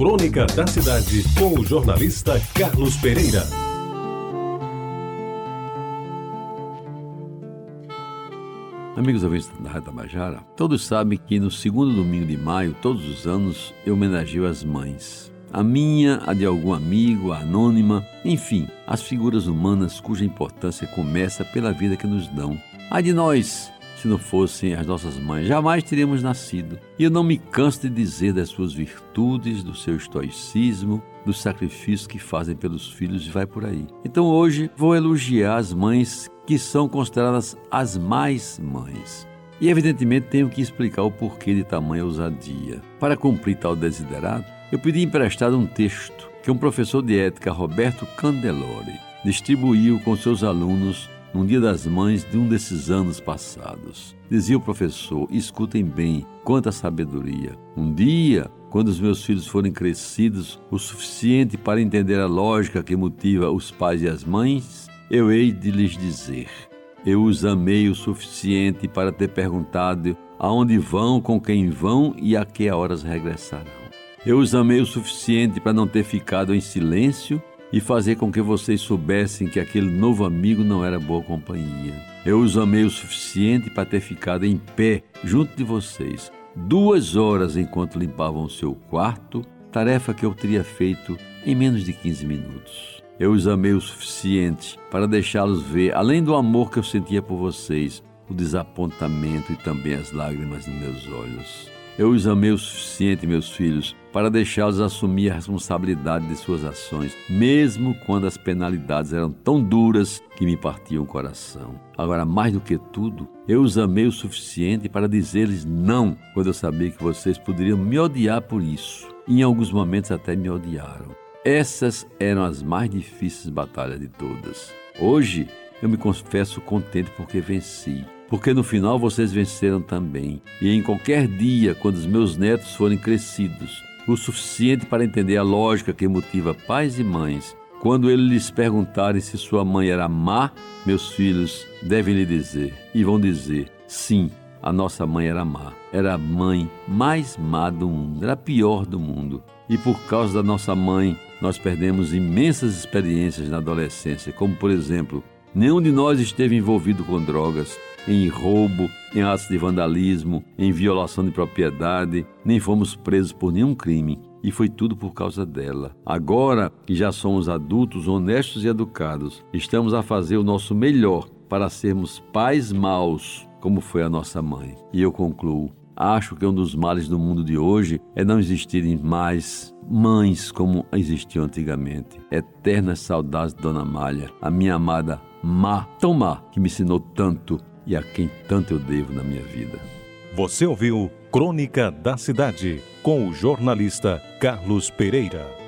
Crônica da Cidade, com o jornalista Carlos Pereira. Amigos ouvintes da Rádio Tabajara, todos sabem que no segundo domingo de maio, todos os anos, eu homenageio as mães. A minha, a de algum amigo, a anônima, enfim, as figuras humanas cuja importância começa pela vida que nos dão. A de nós, se não fossem as nossas mães, jamais teríamos nascido. E eu não me canso de dizer das suas virtudes, do seu estoicismo, dos sacrifícios que fazem pelos filhos e vai por aí. Então hoje vou elogiar as mães que são consideradas as mais mães. E evidentemente tenho que explicar o porquê de tamanha ousadia. Para cumprir tal desiderado, eu pedi emprestado um texto que um professor de ética, Roberto Candelori, distribuiu com seus alunos num dia das mães de um desses anos passados. Dizia o professor: escutem bem, quanta sabedoria. Um dia, quando os meus filhos forem crescidos o suficiente para entender a lógica que motiva os pais e as mães, eu hei de lhes dizer: eu os amei o suficiente para ter perguntado aonde vão, com quem vão e a que horas regressarão. Eu os amei o suficiente para não ter ficado em silêncio e fazer com que vocês soubessem que aquele novo amigo não era boa companhia. Eu os amei o suficiente para ter ficado em pé junto de vocês duas horas enquanto limpavam seu quarto, tarefa que eu teria feito em menos de 15 minutos. Eu os amei o suficiente para deixá-los ver, além do amor que eu sentia por vocês, o desapontamento e também as lágrimas nos meus olhos. Eu os amei o suficiente, meus filhos, para deixá-los assumir a responsabilidade de suas ações, mesmo quando as penalidades eram tão duras que me partiam o coração. Agora, mais do que tudo, eu os amei o suficiente para dizer-lhes não, quando eu sabia que vocês poderiam me odiar por isso. E em alguns momentos até me odiaram. Essas eram as mais difíceis batalhas de todas. Hoje, eu me confesso contente porque venci porque no final vocês venceram também. E em qualquer dia, quando os meus netos forem crescidos, o suficiente para entender a lógica que motiva pais e mães, quando eles lhes perguntarem se sua mãe era má, meus filhos devem lhe dizer, e vão dizer: sim, a nossa mãe era má. Era a mãe mais má do mundo, era a pior do mundo. E por causa da nossa mãe, nós perdemos imensas experiências na adolescência, como por exemplo, nenhum de nós esteve envolvido com drogas, em roubo, em atos de vandalismo, em violação de propriedade, nem fomos presos por nenhum crime. E foi tudo por causa dela. Agora que já somos adultos, honestos e educados, estamos a fazer o nosso melhor para sermos pais maus, como foi a nossa mãe. E eu concluo: acho que um dos males do mundo de hoje é não existirem mais mães como existiam antigamente. Eternas saudades de Dona Malha, a minha amada Má, tão má, que me ensinou tanto e a quem tanto eu devo na minha vida. Você ouviu Crônica da Cidade com o jornalista Carlos Pereira.